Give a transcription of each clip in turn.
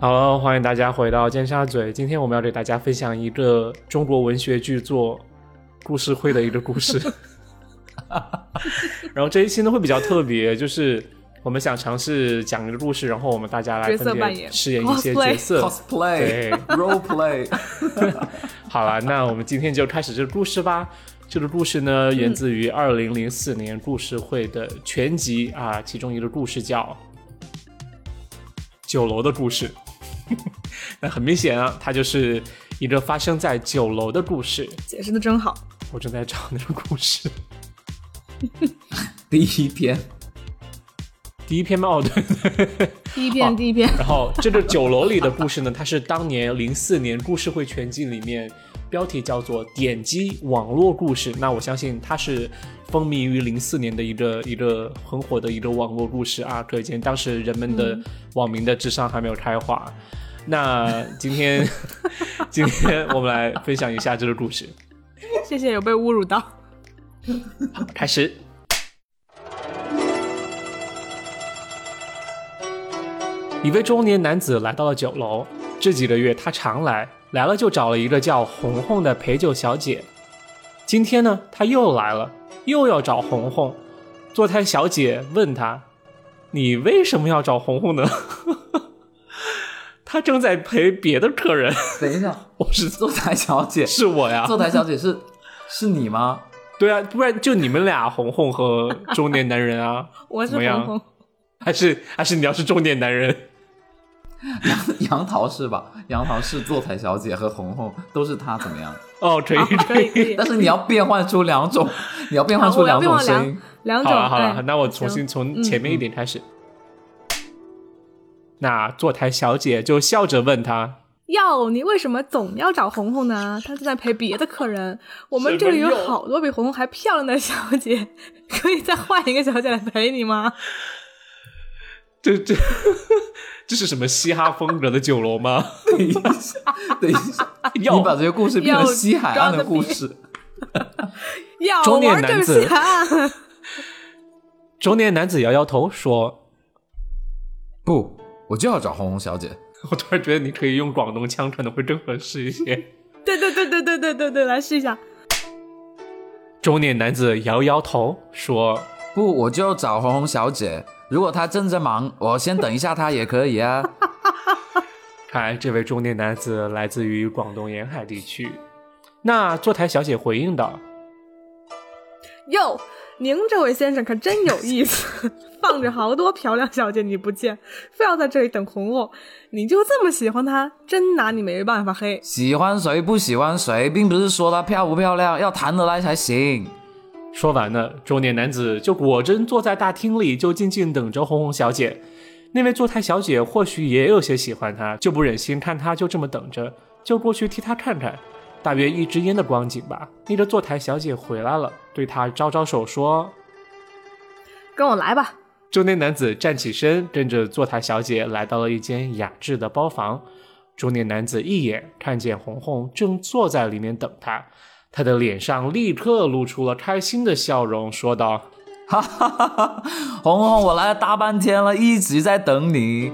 好，欢迎大家回到尖沙咀。今天我们要给大家分享一个中国文学巨作故事会的一个故事。然后这一期呢会比较特别，就是我们想尝试讲一个故事，然后我们大家来分别饰演一些角色，cosplay，对，role play。好了，那我们今天就开始这个故事吧。这个故事呢源自于二零零四年故事会的全集啊，其中一个故事叫《酒楼的故事》。那很明显啊，它就是一个发生在酒楼的故事。解释的真好，我正在找那个故事。第一篇，第一篇吗？哦，对对，第一篇，第一篇。然后这个酒楼里的故事呢，它是当年零四年故事会全集里面标题叫做“点击网络故事”。那我相信它是风靡于零四年的一个一个很火的一个网络故事啊，可见当时人们的网民的智商还没有开化。那今天，今天我们来分享一下这个故事。谢谢，有被侮辱到。开始。一位中年男子来到了酒楼，这几个月他常来，来了就找了一个叫红红的陪酒小姐。今天呢，他又来了，又要找红红。坐台小姐问他：“你为什么要找红红呢？” 他正在陪别的客人。等一下，我是坐台小姐，是我呀。坐台小姐是 是你吗？对啊，不然就你们俩，红红和中年男人啊。我是红红，还是还是你要是中年男人？杨 杨桃是吧？杨桃是坐台小姐和红红都是她，怎么样？哦，可以可以。但是你要变换出两种，你要变换出两种声音。两种。好了好了，那我重新从前面一点开始。那坐台小姐就笑着问他：“哟，你为什么总要找红红呢？她正在陪别的客人。我们这里有好多比红红还漂亮的小姐，可以再换一个小姐来陪你吗？”这这这是什么嘻哈风格的酒楼吗？等一下，等一下，你把这个故事变成西海岸的故事。中年男子，中年男子摇摇头说：“不。”我就要找红红小姐。我突然觉得你可以用广东腔，可能会更合适一些。对对对对对对对对，来试一下。中年男子摇摇头说：“不，我就要找红红小姐。如果他正在忙，我先等一下他也可以啊。”看来这位中年男子来自于广东沿海地区。那坐台小姐回应道：“哟。”您这位先生可真有意思，放着好多漂亮小姐你不见，非要在这里等红红，你就这么喜欢她？真拿你没办法嘿！喜欢谁不喜欢谁，并不是说她漂不漂亮，要谈得来才行。说完了，中年男子就果真坐在大厅里，就静静等着红红小姐。那位坐台小姐或许也有些喜欢他，就不忍心看他就这么等着，就过去替他看看。大约一支烟的光景吧。那个坐台小姐回来了，对他招招手说：“跟我来吧。”中年男子站起身，跟着坐台小姐来到了一间雅致的包房。中年男子一眼看见红红正坐在里面等他，他的脸上立刻露出了开心的笑容，说道：“哈哈哈哈红红，我来了大半天了，一直在等你。”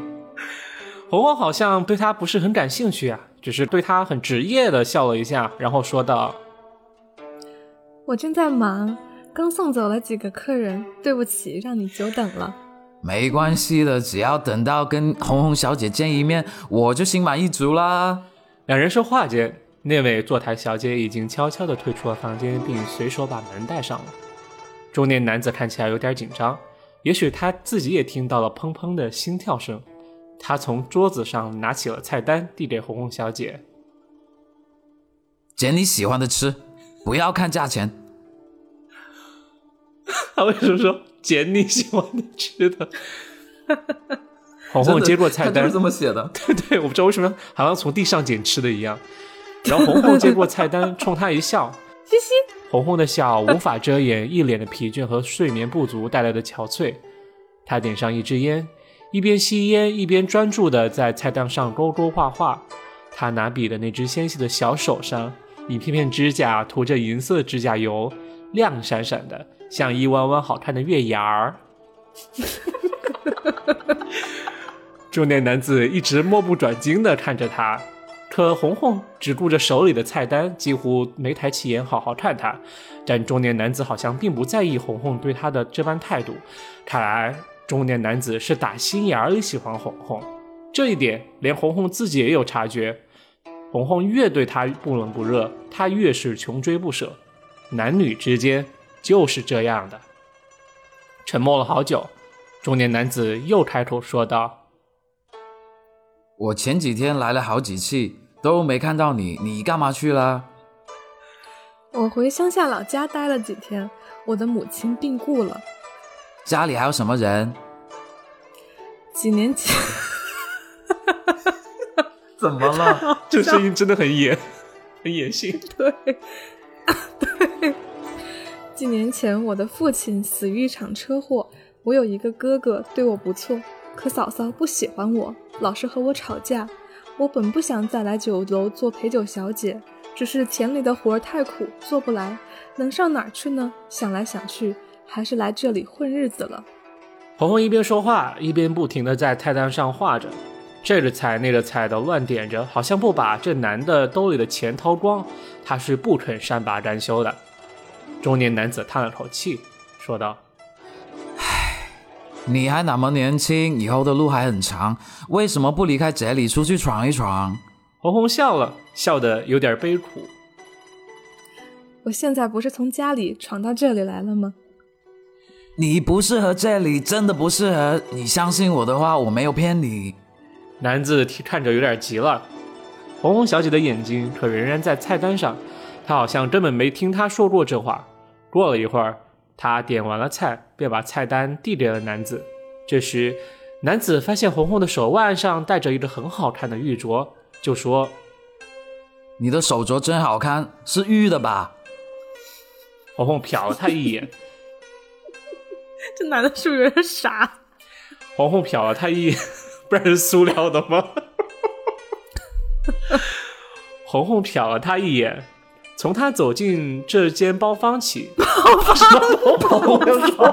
红红好像对他不是很感兴趣啊。只是对他很职业的笑了一下，然后说道：“我正在忙，刚送走了几个客人，对不起，让你久等了。没关系的，只要等到跟红红小姐见一面，我就心满意足啦。”两人说话间，那位坐台小姐已经悄悄地退出了房间，并随手把门带上了。中年男子看起来有点紧张，也许他自己也听到了砰砰的心跳声。他从桌子上拿起了菜单，递给红红小姐：“捡你喜欢的吃，不要看价钱。”他为什么说捡你喜欢的吃的？红红接过菜单，是这么写的。对对，我不知道为什么好像从地上捡吃的一样。然后红红接过菜单，冲他一笑，嘻嘻。红红的笑无法遮掩一脸的疲倦和睡眠不足带来的憔悴。他点上一支烟。一边吸烟一边专注地在菜单上勾勾画画，他拿笔的那只纤细的小手上，一片片指甲涂着银色指甲油，亮闪闪的，像一弯弯好看的月牙儿。中年男子一直目不转睛地看着他，可红红只顾着手里的菜单，几乎没抬起眼好好看他。但中年男子好像并不在意红红对他的这般态度，看来中年男子是打心眼里喜欢红红。这一点连红红自己也有察觉。红红越对他不冷不热，他越是穷追不舍。男女之间就是这样的。沉默了好久，中年男子又开口说道。我前几天来了好几次，都没看到你，你干嘛去了？我回乡下老家待了几天，我的母亲病故了。家里还有什么人？几年前，怎么了？这声音真的很野，很野性。对，对，几年前我的父亲死于一场车祸，我有一个哥哥，对我不错。可嫂嫂不喜欢我，老是和我吵架。我本不想再来酒楼做陪酒小姐，只是田里的活儿太苦，做不来，能上哪儿去呢？想来想去，还是来这里混日子了。红红一边说话，一边不停地在菜单上画着，这个菜那个菜的乱点着，好像不把这男的兜里的钱掏光，他是不肯善罢甘休的。中年男子叹了口气，说道。你还那么年轻，以后的路还很长，为什么不离开这里出去闯一闯？红红笑了笑得有点悲苦。我现在不是从家里闯到这里来了吗？你不适合这里，真的不适合。你相信我的话，我没有骗你。男子看着有点急了。红红小姐的眼睛可仍然在菜单上，她好像根本没听他说过这话。过了一会儿。他点完了菜，便把菜单递给了男子。这时，男子发现红红的手腕上戴着一个很好看的玉镯，就说：“你的手镯真好看，是玉的吧？”红红瞟了他一眼，这男的是不是有点傻？红红瞟了他一眼，不然是塑料的吗？红红瞟了他一眼。从他走进这间包房起，包房，我想说，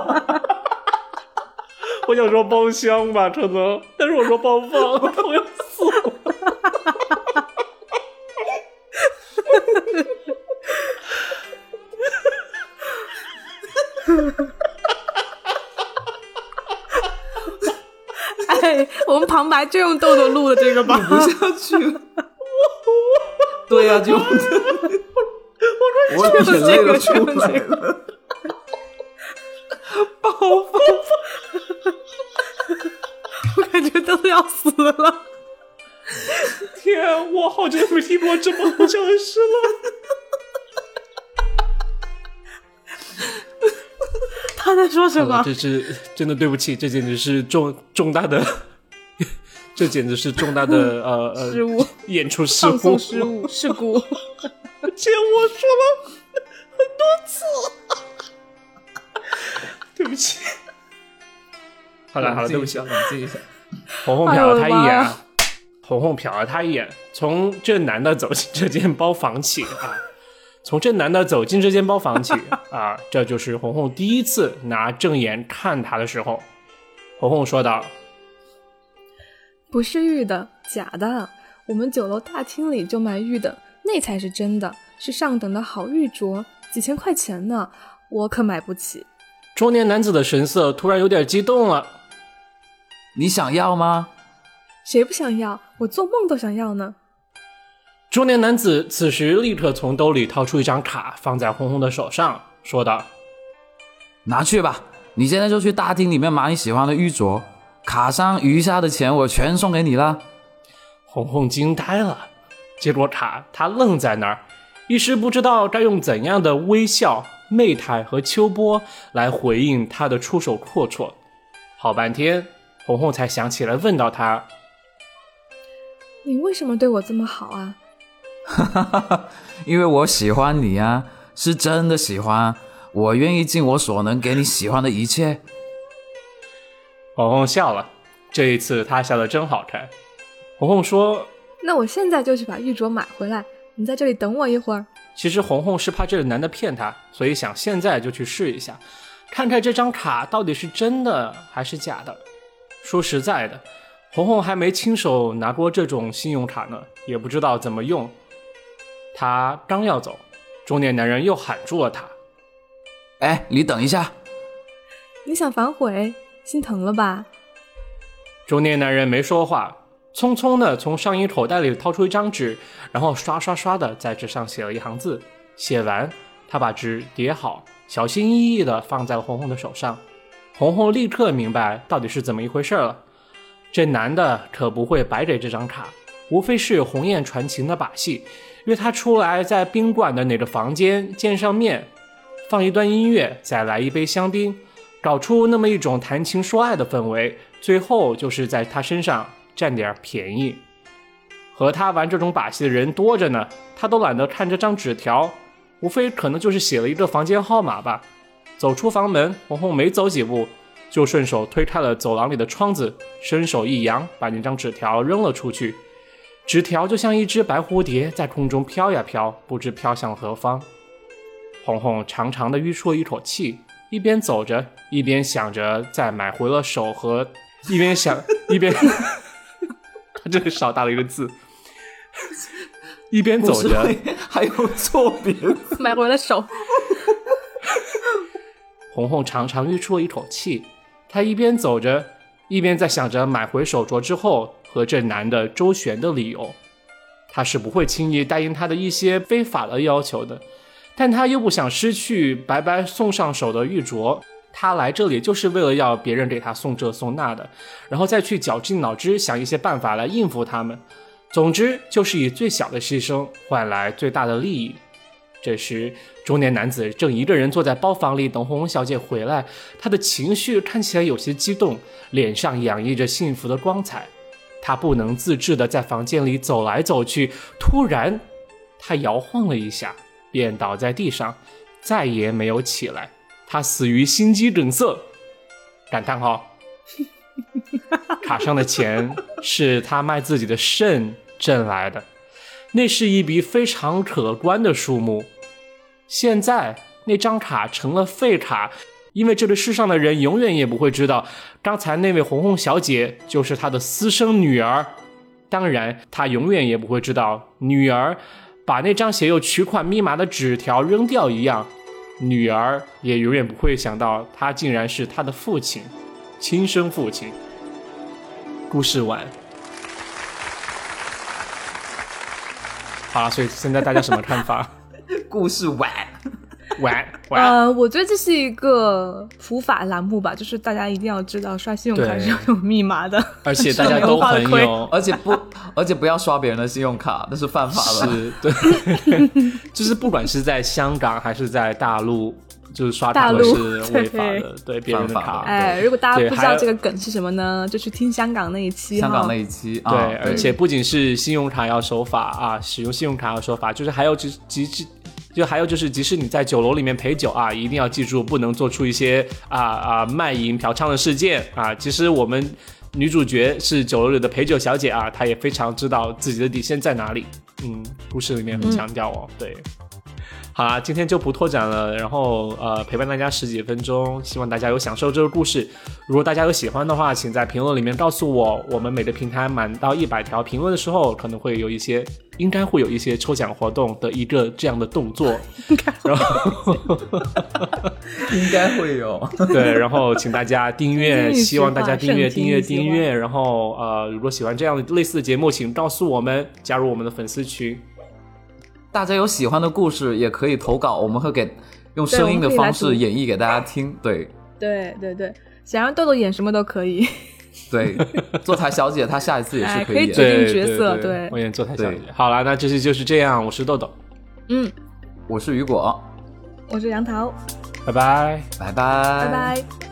我想说包厢吧，可能，但是我说包房，我要死了。哎，我们旁白就用豆豆录的这个吧，不下去了。对呀，就。我眼泪都出来了，暴风！我感觉都要死了。天，我好久没听过这么好笑的事了。他在说什么？这是真的，对不起，这简直是重重大的，这简直是重大的呃呃失误，演出失误，失误，事故。且我说了很多次，对不起。好了好了，对不起，冷静一下。红红瞟了他一眼，红红瞟了他一眼。从这男的走进这间包房起啊，从这男的走进这间包房起啊，这就是红红第一次拿正眼看他的时候。红红说道：“不是玉的，假的。我们酒楼大厅里就卖玉的。”那才是真的，是上等的好玉镯，几千块钱呢，我可买不起。中年男子的神色突然有点激动了。你想要吗？谁不想要？我做梦都想要呢。中年男子此时立刻从兜里掏出一张卡，放在红红的手上，说道：“拿去吧，你现在就去大厅里面买你喜欢的玉镯，卡上余下的钱我全送给你了。”红红惊呆了。接过卡，他愣在那儿，一时不知道该用怎样的微笑、媚态和秋波来回应他的出手阔绰。好半天，红红才想起来问到他：“你为什么对我这么好啊？”“哈哈哈，因为我喜欢你啊，是真的喜欢，我愿意尽我所能给你喜欢的一切。”红红笑了，这一次他笑得真好看。红红说。那我现在就去把玉镯买回来，你在这里等我一会儿。其实红红是怕这个男的骗她，所以想现在就去试一下，看看这张卡到底是真的还是假的。说实在的，红红还没亲手拿过这种信用卡呢，也不知道怎么用。她刚要走，中年男人又喊住了她。哎，你等一下，你想反悔，心疼了吧？中年男人没说话，匆匆的从上衣口袋里掏出一张纸，然后刷刷刷的在纸上写了一行字。写完，他把纸叠好，小心翼翼的放在了红红的手上。红红立刻明白到底是怎么一回事了。这男的可不会白给这张卡，无非是鸿雁传情的把戏，约他出来在宾馆的哪个房间见上面，放一段音乐，再来一杯香槟，搞出那么一种谈情说爱的氛围，最后就是在他身上占点便宜。和他玩这种把戏的人多着呢，他都懒得看这张纸条，无非可能就是写了一个房间号码吧。走出房门，红红没走几步，就顺手推开了走廊里的窗子，伸手一扬，把那张纸条扔了出去。纸条就像一只白蝴蝶，在空中飘呀飘，不知飘向何方。红红长长的吁出了一口气，一边走着，一边想着再买回了手和，一边想一边，他这个少打了一个字，一边走着，还有错别字。买回了手，红红长长吁出了一口气，她一边走着，一边在想着买回手镯之后和这男的周旋的理由。她是不会轻易答应他的一些非法的要求的，但她又不想失去白白送上手的玉镯。他来这里就是为了要别人给他送这送那的，然后再去绞尽脑汁想一些办法来应付他们。总之，就是以最小的牺牲换来最大的利益。这时，中年男子正一个人坐在包房里等红红小姐回来，他的情绪看起来有些激动，脸上洋溢着幸福的光彩。他不能自制地在房间里走来走去，突然，他摇晃了一下，便倒在地上，再也没有起来。他死于心肌梗塞。感叹号！卡上的钱是他卖自己的肾挣来的，那是一笔非常可观的数目。现在那张卡成了废卡，因为这个世上的人永远也不会知道，刚才那位红红小姐就是他的私生女儿。当然，他永远也不会知道，女儿把那张写有取款密码的纸条扔掉一样，女儿也永远不会想到，他竟然是他的父亲，亲生父亲。故事完。好了，所以现在大家什么看法？故事完，完完。呃，我觉得这是一个普法栏目吧，就是大家一定要知道刷信用卡是要有密码的。而且 大家都很有，而且不，而且不要刷别人的信用卡，那是犯法的。是对，就是不管是在香港还是在大陆，就是刷卡都大陆是违法的，对别人的卡。哎，如果大家不知道这个梗是什么呢，就去听香港那一期。香港那一期，对，啊而且不仅是信用卡要守法啊，使用信用卡要守法，就是还有即即即，就还有就是，即使你在酒楼里面陪酒啊，一定要记住不能做出一些啊啊卖淫嫖娼的事件啊。其实我们女主角是酒楼里的陪酒小姐啊，她也非常知道自己的底线在哪里。嗯，故事里面很强调哦，对。好啦，今天就不拓展了，然后呃陪伴大家十几分钟，希望大家有享受这个故事。如果大家有喜欢的话，请在评论里面告诉我。我们每个平台满到一百条评论的时候，可能会有一些，应该会有一些抽奖活动的一个这样的动作。然后应该会有。对，然后请大家订阅，希望大家订阅、订阅、订阅。然后呃，如果喜欢这样的类似的节目，请告诉我们，加入我们的粉丝群。大家有喜欢的故事也可以投稿，我们会给用声音的方式演绎给大家听。对对对对，想让豆豆演什么都可以。对，坐台小姐她下一次也是哎可以演的。可以决定角色对对我演坐台小姐。好了，那这期就是这样，我是豆豆，嗯，我是雨果，我是杨桃，拜拜。拜拜拜拜。